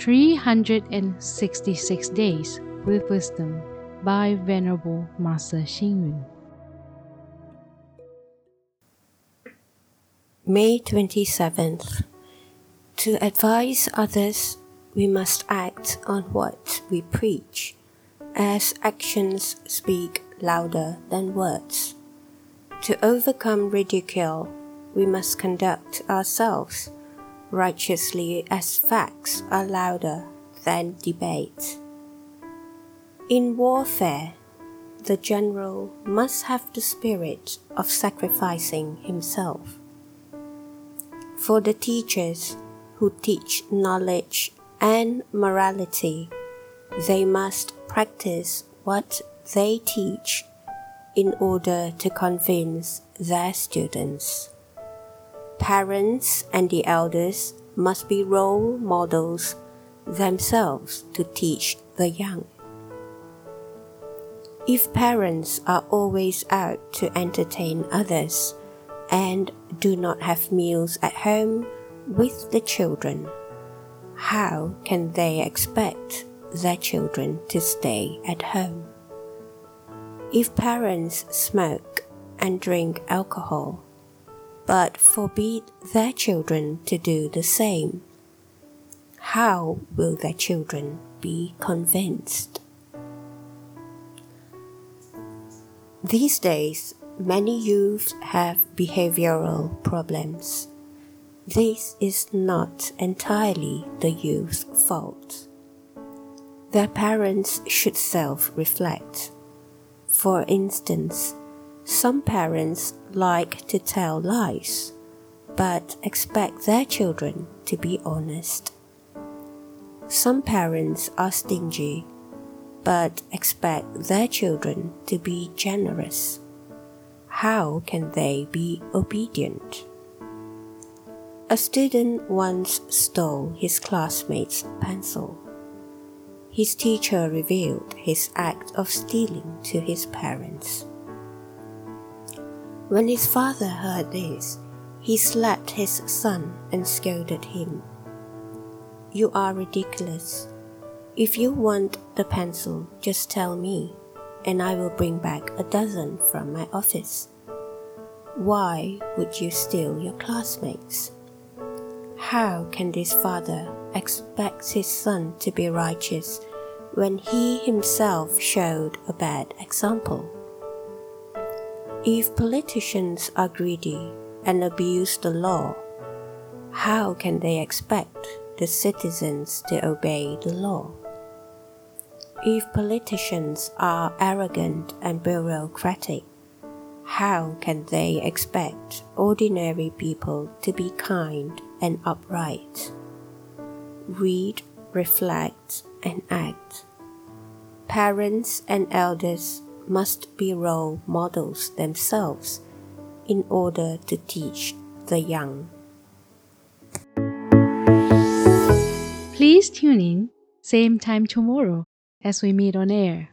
366 Days with Wisdom by Venerable Master Xing Yun. May 27th. To advise others, we must act on what we preach, as actions speak louder than words. To overcome ridicule, we must conduct ourselves righteously as facts are louder than debate. In warfare, the general must have the spirit of sacrificing himself. For the teachers who teach knowledge and morality, they must practice what they teach in order to convince their students. Parents and the elders must be role models themselves to teach the young. If parents are always out to entertain others and do not have meals at home with the children, how can they expect their children to stay at home? If parents smoke and drink alcohol, but forbid their children to do the same, how will their children be convinced? These days, many youth have behavioral problems. This is not entirely the youth's fault. Their parents should self reflect. For instance, some parents like to tell lies, but expect their children to be honest. Some parents are stingy, but expect their children to be generous. How can they be obedient? A student once stole his classmate's pencil. His teacher revealed his act of stealing to his parents. When his father heard this, he slapped his son and scolded him. You are ridiculous. If you want the pencil, just tell me, and I will bring back a dozen from my office. Why would you steal your classmates? How can this father expect his son to be righteous when he himself showed a bad example? If politicians are greedy and abuse the law, how can they expect the citizens to obey the law? If politicians are arrogant and bureaucratic, how can they expect ordinary people to be kind and upright? Read, reflect, and act. Parents and elders must be role models themselves in order to teach the young. Please tune in, same time tomorrow as we meet on air.